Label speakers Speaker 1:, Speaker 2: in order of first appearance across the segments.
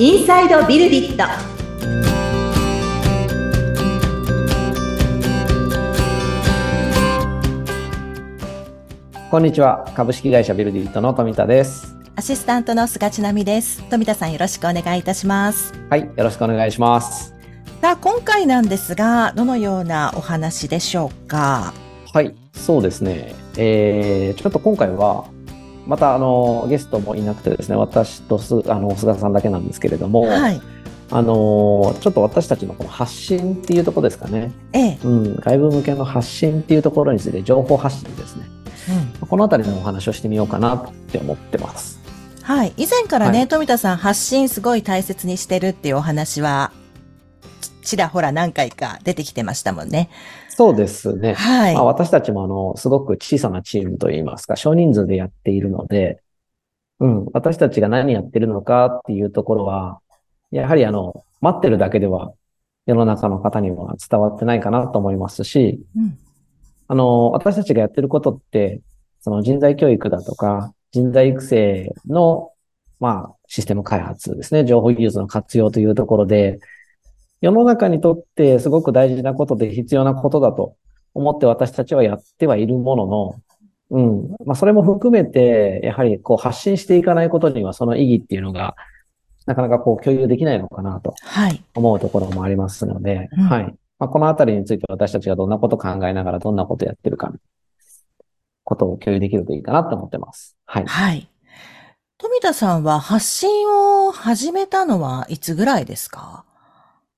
Speaker 1: インサイドビルディット
Speaker 2: こんにちは。株式会社ビルディットの富田です。
Speaker 3: アシスタントの菅千奈美です。富田さんよろしくお願いいたします。
Speaker 2: はい。よろしくお願いします。
Speaker 3: さあ、今回なんですが、どのようなお話でしょうか？
Speaker 2: はい。そうですね。えー、ちょっと今回は、またあの、ゲストもいなくてですね、私とす、あの、菅さんだけなんですけれども、
Speaker 3: はい。
Speaker 2: あの、ちょっと私たちのこの発信っていうところですかね。
Speaker 3: ええ。
Speaker 2: うん。外部向けの発信っていうところについて情報発信ですね。
Speaker 3: うん。
Speaker 2: このあたりのお話をしてみようかなって思ってます。
Speaker 3: はい。以前からね、
Speaker 2: はい
Speaker 3: 富田さん発信すごい大切にしてるっていうお話は、ちちらほら何回か出てきてましたもんね。
Speaker 2: そうですね。
Speaker 3: はい。
Speaker 2: まあ、私たちもあの、すごく小さなチームといいますか、少人数でやっているので、うん、私たちが何やってるのかっていうところは、やはりあの、待ってるだけでは世の中の方には伝わってないかなと思いますし、
Speaker 3: うん。
Speaker 2: あの、私たちがやってることって、その人材教育だとか、人材育成の、まあ、システム開発ですね、情報技術の活用というところで、世の中にとってすごく大事なことで必要なことだと思って私たちはやってはいるものの、うん。まあ、それも含めて、やはりこう発信していかないことにはその意義っていうのが、なかなかこう共有できないのかなと
Speaker 3: はい。
Speaker 2: 思うところもありますので、
Speaker 3: うん
Speaker 2: はい。まあ、このあたりについて私たちがどんなことを考えながらどんなことをやってるか、ことを共有できるといいかなと思ってます。はい。
Speaker 3: はい。富田さんは発信を始めたのはいつぐらいですか？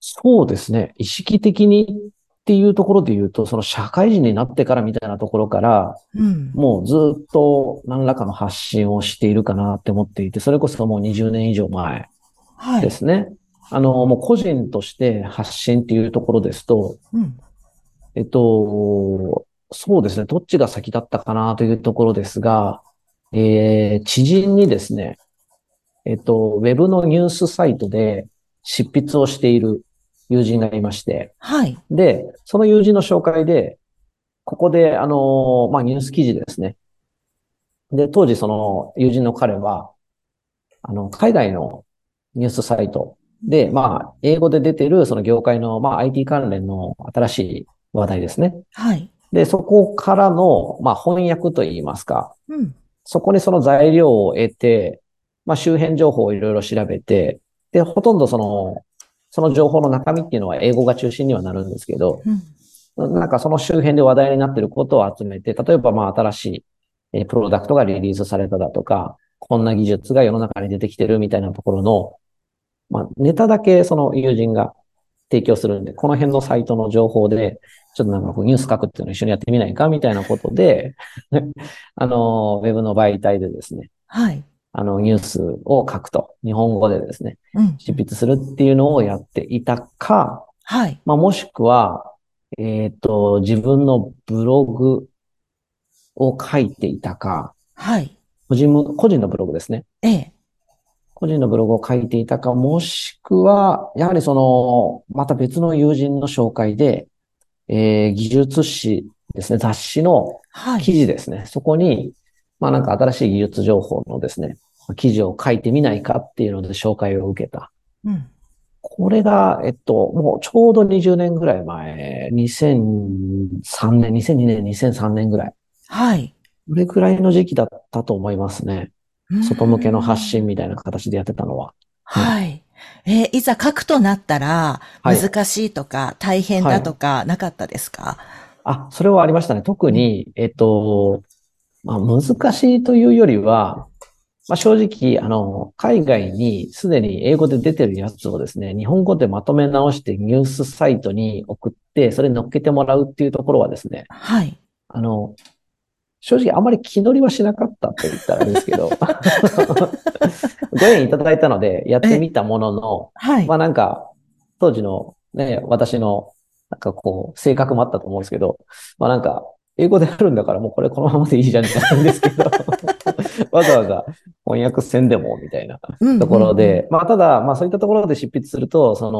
Speaker 2: そうですね。意識的にっていうところで言うと、その社会人になってからみたいなところから、
Speaker 3: うん。
Speaker 2: もうずっと何らかの発信をしているかなって思っていて、それこそもう20年以上前
Speaker 3: はい。
Speaker 2: ですね。あの、もう個人として発信っていうところですと、
Speaker 3: うん。
Speaker 2: えっと、そうですね。どっちが先だったかなというところですが、えー、知人にですね、えっと、ウェブのニュースサイトで執筆をしている友人がいまして、
Speaker 3: はい。
Speaker 2: で、その友人の紹介で、ここで、あの、まあ、ニュース記事ですね。で、当時その友人の彼は、あの、海外のニュースサイトで、まあ、英語で出てるその業界の、まあ、IT 関連の新しい話題ですね。
Speaker 3: はい。
Speaker 2: で、そこからの、まあ、翻訳といいますか、
Speaker 3: うん。
Speaker 2: そこにその材料を得て、まあ、周辺情報をいろいろ調べて、で、ほとんどその、その情報の中身っていうのは英語が中心にはなるんですけど、
Speaker 3: うん。
Speaker 2: なんかその周辺で話題になっていることを集めて、例えばまあ新しいえープロダクトがリリースされただとか、こんな技術が世の中に出てきてるみたいなところの、まあネタだけその友人が提供するんで、この辺のサイトの情報で、ちょっとなんかこうニュース書くっていうのを一緒にやってみないかみたいなことで、あの、ウェブの媒体でですね、
Speaker 3: はい。
Speaker 2: あの、ニュースを書くと、日本語でですね、
Speaker 3: うん。
Speaker 2: 執筆するっていうのをやっていたか、
Speaker 3: はい。
Speaker 2: まあ、もしくは、えっと、自分のブログを書いていたか、
Speaker 3: はい。
Speaker 2: 個人む、個人のブログですね。
Speaker 3: ええ。
Speaker 2: 個人のブログを書いていたか、もしくは、やはりその、また別の友人の紹介で、えー技術誌ですね、雑誌の
Speaker 3: はい。
Speaker 2: 記事ですね。そこに、まあなんか新しい技術情報のですね、記事を書いてみないかっていうので紹介を受けた。
Speaker 3: うん。
Speaker 2: これが、えっと、もうちょうど20年ぐらい前、2003年、2002年、2003年ぐらい。
Speaker 3: はい。
Speaker 2: これぐらいの時期だったと思いますね。外向けの発信みたいな形でやってたのは。
Speaker 3: はい。えーいざ書くとなったら、
Speaker 2: はい
Speaker 3: 難しいとか、大変だとか、なかったですか？
Speaker 2: あ、それはありましたね。特に、えっと、まあ、難しいというよりは、まあ、正直、あの、海外にすでに英語で出てるやつをですね、日本語でまとめ直してニュースサイトに送って、それに乗っけてもらうっていうところはですね、
Speaker 3: はい。
Speaker 2: あの、正直あまり気乗りはしなかったと言ったらですけど、ご縁いただいたのでやってみたものの、
Speaker 3: はい。
Speaker 2: まあなんか、当時のね、私の、なんかこう、性格もあったと思うんですけど、まあなんか、英語であるんだからもうこれこのままでいいじゃんじゃないんですけど、わざわざ翻訳せんでも、みたいな
Speaker 3: うん
Speaker 2: ところ
Speaker 3: うんうん
Speaker 2: で、まあただ、まあそういったところで執筆すると、そ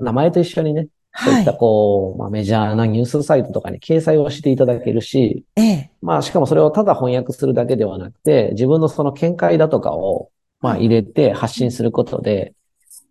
Speaker 2: の、名前と一緒にね、そういった
Speaker 3: は
Speaker 2: こう、まあメジャーなニュースサイトとかに掲載をしていただけるし、
Speaker 3: い。ええ。
Speaker 2: まあしかもそれをただ翻訳するだけではなくて、自分のその見解だとかを、まあ入れて発信することで、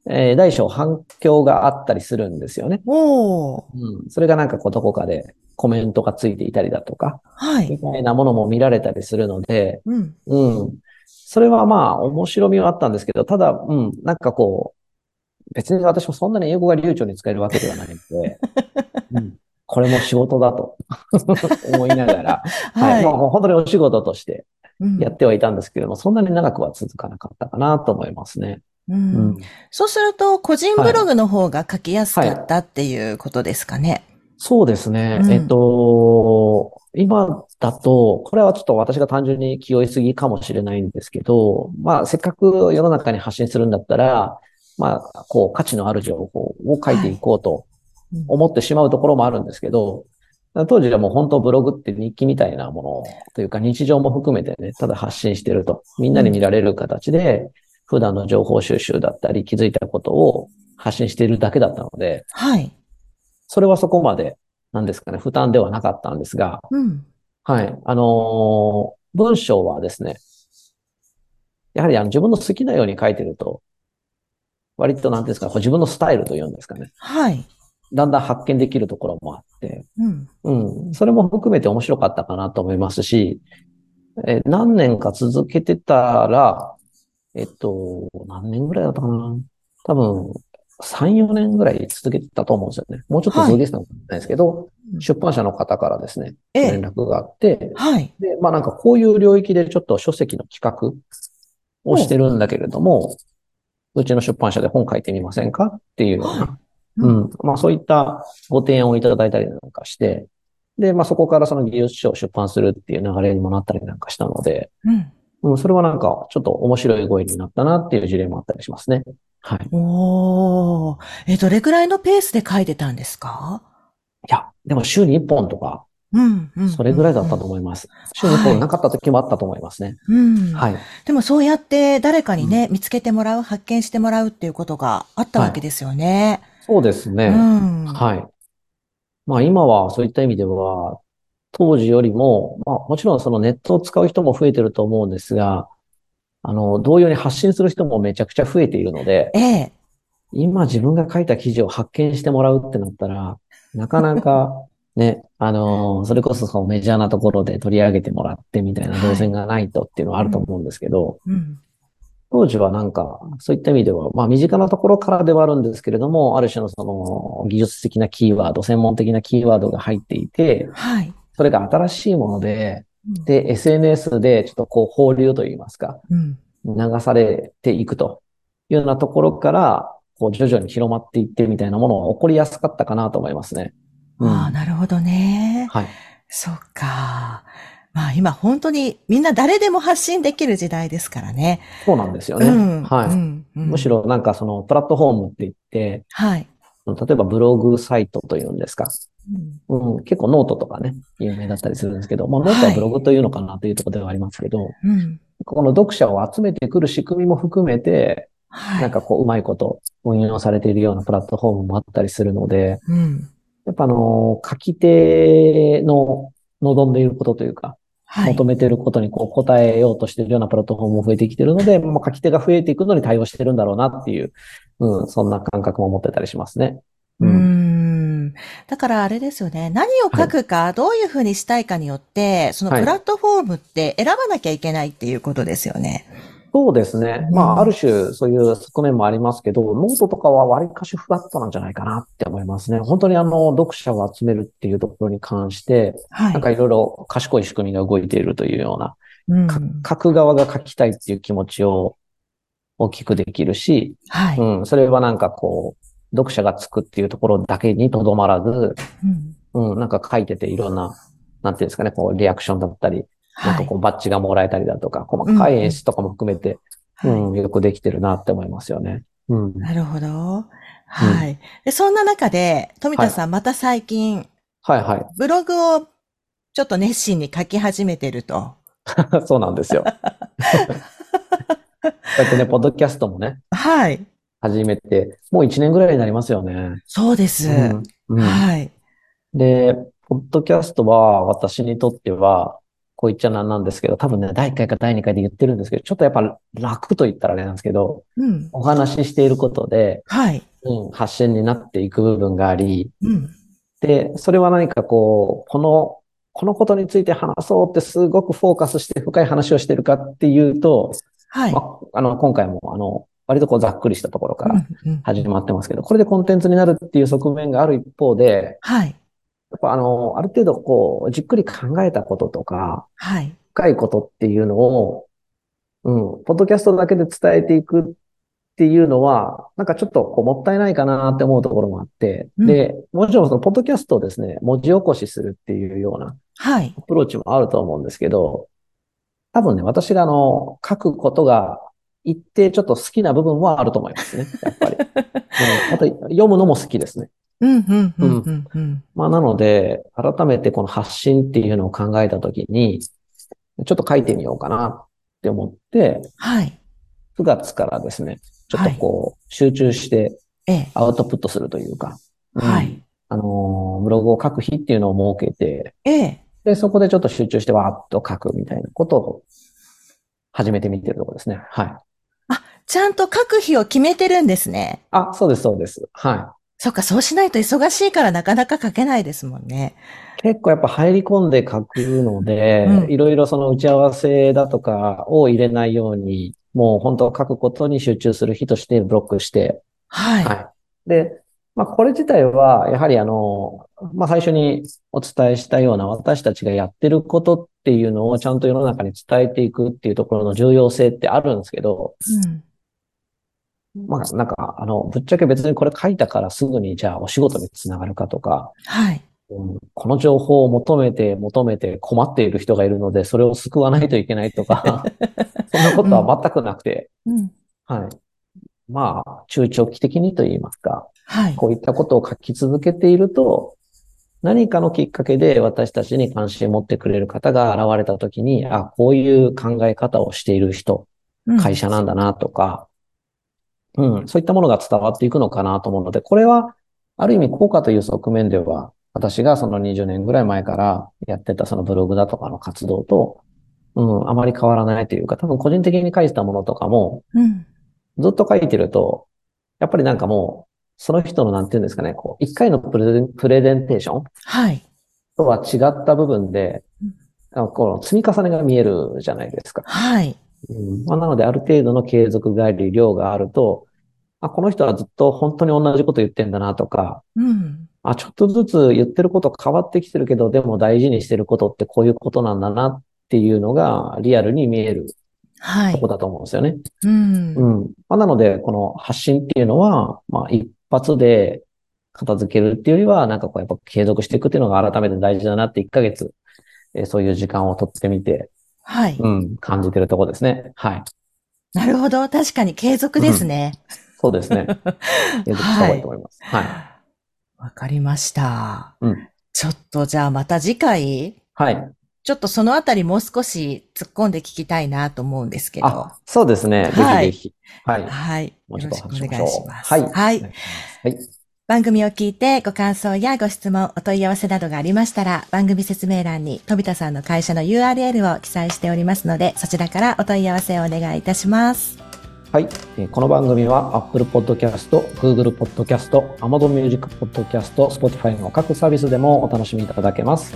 Speaker 2: えー大小反響があったりするんですよね。
Speaker 3: おー。
Speaker 2: うん。それがなんかこうどこかでコメントがついていたりだとか、
Speaker 3: はい。
Speaker 2: みたいなものも見られたりするので、
Speaker 3: うん。
Speaker 2: うん。それはまあ面白みはあったんですけど、ただ、うん、なんかこう、別に私もそんなに英語が流暢に使えるわけではないので、うん、これも仕事だと 思いながら、はい。もう本当にお仕事として
Speaker 3: うん
Speaker 2: やってはいたんですけれども、そんなに長くは続かなかったかなと思いますね。
Speaker 3: う
Speaker 2: うんん。
Speaker 3: そうすると、個人ブログの方が書きやすかったっていうことですかね。
Speaker 2: そうですね。
Speaker 3: うん
Speaker 2: えっと、今だと、これはちょっと私が単純に気負いすぎかもしれないんですけど、まあ、せっかく世の中に発信するんだったら、まあ、こう、価値のある情報を書いていこうと
Speaker 3: うん
Speaker 2: 思ってしまうところもあるんですけど、当時はもう本当ブログって日記みたいなものというか日常も含めてね、ただ発信してると、みんなに見られる形で、普段の情報収集だったり気づいたことを発信しているだけだったので、
Speaker 3: はい。
Speaker 2: それはそこまで、なんですかね、負担ではなかったんですが、
Speaker 3: うん。
Speaker 2: はい。あのー文章はですね、やはりあの自分の好きなように書いてると、割となんですか、自分のスタイルというんですかね。
Speaker 3: はい。
Speaker 2: だんだん発見できるところもあって、
Speaker 3: うん。
Speaker 2: うん。それも含めて面白かったかなと思いますし、えー何年か続けてたら、えっと、何年ぐらいだったかな。多分、3、4年ぐらい続けてたと思うんですよね。もうちょっと続けてたのかもしれないですけど、
Speaker 3: うん
Speaker 2: 出版社の方からですね、
Speaker 3: ええ
Speaker 2: 連絡があって、
Speaker 3: はい。
Speaker 2: で、まあなんかこういう領域でちょっと書籍の企画をしてるんだけれども、うちの出版社で本書いてみませんかっていうような、
Speaker 3: う
Speaker 2: うん。まあそういったご提案をいただいたりなんかして、で、まあそこからその技術書を出版するっていう流れにもなったりなんかしたので、
Speaker 3: うん。
Speaker 2: うん、それはなんかちょっと面白いご縁になったなっていう事例もあったりしますね。はい。
Speaker 3: おー。え、どれくらいのペースで書いてたんですか？
Speaker 2: いや、でも週に1本とか、
Speaker 3: うん。うん。
Speaker 2: それぐらいだったと思います。週に1本なかった時もあったと思いますね。
Speaker 3: うん。
Speaker 2: はい。
Speaker 3: でもそうやって誰かにね、見つけてもらう、発見してもらうっていうことがあったわけですよね。
Speaker 2: そうですね。
Speaker 3: うん。
Speaker 2: はい。まあ今はそういった意味では、当時よりも、まあもちろんそのネットを使う人も増えてると思うんですが、あの、同様に発信する人もめちゃくちゃ増えているので、
Speaker 3: ええ。
Speaker 2: 今自分が書いた記事を発見してもらうってなったら、なかなか ね、あの、それこそそのメジャーなところで取り上げてもらってみたいな動線がないとっていうのはあると思うんですけど、
Speaker 3: うん。
Speaker 2: 当時はなんか、そういった意味では、まあ身近なところからではあるんですけれども、ある種のその技術的なキーワード、専門的なキーワードが入っていて、
Speaker 3: はい。
Speaker 2: それが新しいもので、
Speaker 3: うん、
Speaker 2: で、SNS でちょっとこう放流といいますか、
Speaker 3: うん。
Speaker 2: 流されていくというようなところから、こう徐々に広まっていってみたいなものは起こりやすかったかなと思いますね。うん
Speaker 3: ああ、なるほどね。
Speaker 2: はい。
Speaker 3: そっか。まあ今本当にみんな誰でも発信できる時代ですからね。
Speaker 2: そうなんですよね。
Speaker 3: うん。
Speaker 2: はい。
Speaker 3: うんうん
Speaker 2: むしろなんかそのプラットフォームって言って、
Speaker 3: はい。
Speaker 2: 例えばブログサイトというんですか。
Speaker 3: うん
Speaker 2: うん、結構ノートとかね、有名だったりするんですけど、まあノートはブログというのかなというところではありますけど、
Speaker 3: うん。
Speaker 2: この読者を集めてくる仕組みも含めて、
Speaker 3: はい。
Speaker 2: なんかこううまいこと運用されているようなプラットフォームもあったりするので、
Speaker 3: うん。
Speaker 2: やっぱあの、書き手の望んでいることというか、
Speaker 3: はい
Speaker 2: 求。めていることにこう答えようとしているようなプラットフォームも増えてきているので、まあ、書き手が増えていくのに対応してるんだろうなっていう、うん、そんな感覚も持ってたりしますね。
Speaker 3: うーん。だからあれですよね。何を書くか、どういうふうにしたいかによって、その
Speaker 2: はい
Speaker 3: プラットフォームって選ばなきゃいけないっていうことですよね。
Speaker 2: そうですね。ま
Speaker 3: うん
Speaker 2: あ、ある種、そういう側面もありますけど、ノートとかは割かしフラットなんじゃないかなって思いますね。本当にあの、読者を集めるっていうところに関して、
Speaker 3: はい。
Speaker 2: なんかいろいろ賢い仕組みが動いているというような、書く側が書きたいっていう気持ちを大きくできるし、
Speaker 3: はい。
Speaker 2: うん、それはなんかこう、読者がつくっていうところだけにとどまらず、
Speaker 3: うん
Speaker 2: うん、なんか書いてていろんな、なんていうんですかね、こう、リアクションだったり、なん
Speaker 3: はい
Speaker 2: かこう、バッジがもらえたりだとか、細かい演出とかも含めて、
Speaker 3: はい
Speaker 2: うん、よくできてるなって思いますよね。うん。
Speaker 3: なるほど。はい。で、そんな中で、富田さん、また最近、
Speaker 2: はいはい。
Speaker 3: ブログをちょっと熱心に書き始めてると。
Speaker 2: そうなんですよ。こうやってね、ポッドキャストもね、
Speaker 3: はい。
Speaker 2: 始めて、もう1年ぐらいになりますよね。
Speaker 3: そうです。
Speaker 2: うん。うん
Speaker 3: はい。
Speaker 2: で、ポッドキャストは私にとっては、こう言っちゃなんなんですけど、多分ね、第1回か第2回で言ってるんですけど、ちょっとやっぱ楽と言ったらあれなんですけど、
Speaker 3: うん。
Speaker 2: お話ししていることで、
Speaker 3: はい。
Speaker 2: うん、発信になっていく部分があり、
Speaker 3: うん。
Speaker 2: で、それは何かこう、この、このことについて話そうってすごくフォーカスして深い話をしてるかっていうと、
Speaker 3: はい。
Speaker 2: まあ、あの、今回もあの、割とこうざっくりしたところから
Speaker 3: うんうん
Speaker 2: 始まってますけど、これでコンテンツになるっていう側面がある一方で、
Speaker 3: はい。
Speaker 2: やっぱあの、ある程度こう、じっくり考えたこととか、
Speaker 3: はい。
Speaker 2: 深いことっていうのを、うん、ポッドキャストだけで伝えていくっていうのは、なんかちょっとこうもったいないかなって思うところもあって、
Speaker 3: うん
Speaker 2: で、もちろんそのポッドキャストをですね、文字起こしするっていうような
Speaker 3: はい。
Speaker 2: アプローチもあると思うんですけど、多分ね、私があの、書くことが一定ちょっと好きな部分はあると思いますね、やっぱり。うんあと、読むのも好きですね。
Speaker 3: うん、うん、うん、うん、うん。
Speaker 2: まあ、なので、改めてこの発信っていうのを考えたときに、ちょっと書いてみようかなって思って、
Speaker 3: はい。
Speaker 2: 9月からですね、ちょっとこう、集中して
Speaker 3: ええ。
Speaker 2: アウトプットするというか、うん
Speaker 3: はい。
Speaker 2: あのーブログを書く日っていうのを設けて、
Speaker 3: ええ。
Speaker 2: で、そこでちょっと集中してわーっと書くみたいなことを始めてみてるところですね。はい。
Speaker 3: ちゃんと書く日を決めてるんですね。
Speaker 2: あ、そうです、そうです。は
Speaker 3: そっか、そうしないと忙しいからなかなか書けないですもんね。
Speaker 2: い。結構やっぱ入り込んで書くので、
Speaker 3: うん
Speaker 2: いろいろその打ち合わせだとかを入れないように、もう本当書くことに集中する日としてブロックして、
Speaker 3: はい。
Speaker 2: はい。で、まあ、これ自体は、やはりあの、まあ、最初にお伝えしたような私たちがやってることっていうのをちゃんと世の中に伝えていくっていうところの重要性ってあるんですけど、
Speaker 3: うん。
Speaker 2: まあ、なんか、あの、ぶっちゃけ別にこれ書いたからすぐにじゃあお仕事につながるかとか、
Speaker 3: はい。
Speaker 2: うんこの情報を求めて求めて困っている人がいるので、それを救わないといけないとか、そんなことは全くなくて、
Speaker 3: うん。
Speaker 2: はい。まあ、中長期的にと言いますか、
Speaker 3: はい。
Speaker 2: こういったことを書き続けていると、何かのきっかけで私たちに関心を持ってくれる方が現れたときに、あ、こういう考え方をしている人、
Speaker 3: うん
Speaker 2: 会社なんだなとか、うん、そういったものが伝わっていくのかなと思うので、これは、ある意味効果という側面では、私がその20年ぐらい前からやってたそのブログだとかの活動と、うん、あまり変わらないというか、多分個人的に書いてたものとかも、
Speaker 3: うん。
Speaker 2: ずっと書いてると、やっぱりなんかもう、その人のなんていうんですかね、こう、一回のプレゼンプレゼンテーション
Speaker 3: はい。
Speaker 2: とは違った部分で
Speaker 3: うん、
Speaker 2: この積み重ねが見えるじゃないですか。
Speaker 3: はい。
Speaker 2: うんまあ、なので、ある程度の継続があり、量があると、あ、この人はずっと本当に同じこと言ってんだなとか、
Speaker 3: うん。
Speaker 2: あ、ちょっとずつ言ってること変わってきてるけど、でも大事にしてることってこういうことなんだなっていうのがリアルに見える
Speaker 3: はい。
Speaker 2: とこだと思うんですよね。
Speaker 3: うん。
Speaker 2: うん。まあ、なので、この発信っていうのは、まあ、一発で片付けるっていうよりは、なんかこう、やっぱ継続していくっていうのが改めて大事だなって1ヶ月、えーそういう時間を取ってみて、
Speaker 3: はい。
Speaker 2: うん、感じてるところですね。はい。
Speaker 3: なるほど。確かに継続ですね。
Speaker 2: そうですね。継続した方がいいと思います。はい。
Speaker 3: わかりました。
Speaker 2: うん
Speaker 3: ちょっとじゃあまた次回、
Speaker 2: はい。
Speaker 3: ちょっとそのあたりもう少し突っ込んで聞きたいなと思うんですけど。
Speaker 2: あ、そうですね。
Speaker 3: はい
Speaker 2: ぜひぜひ。はい。
Speaker 3: はい。よろしくお願。いします。
Speaker 2: はい。
Speaker 3: はい。
Speaker 2: はい。
Speaker 3: 番組を聞いてご感想やご質問、お問い合わせなどがありましたら、番組説明欄に飛田さんの会社の URL を記載しておりますので、そちらからお問い合わせをお願いいたします。
Speaker 2: はい。この番組は Apple Podcast、Google Podcast、Amazon Music Podcast、Spotify の各サービスでもお楽しみいただけます。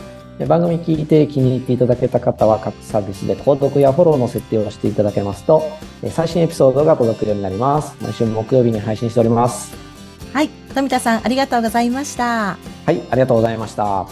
Speaker 2: 番組聞いて気に入っていただけた方は各サービスで購読やフォローの設定をしていただけますと、最新エピソードが届くようになります。毎週木曜日に配信しております。
Speaker 3: はい。富田さん、ありがとうございました。
Speaker 2: はい。ありがとうございました。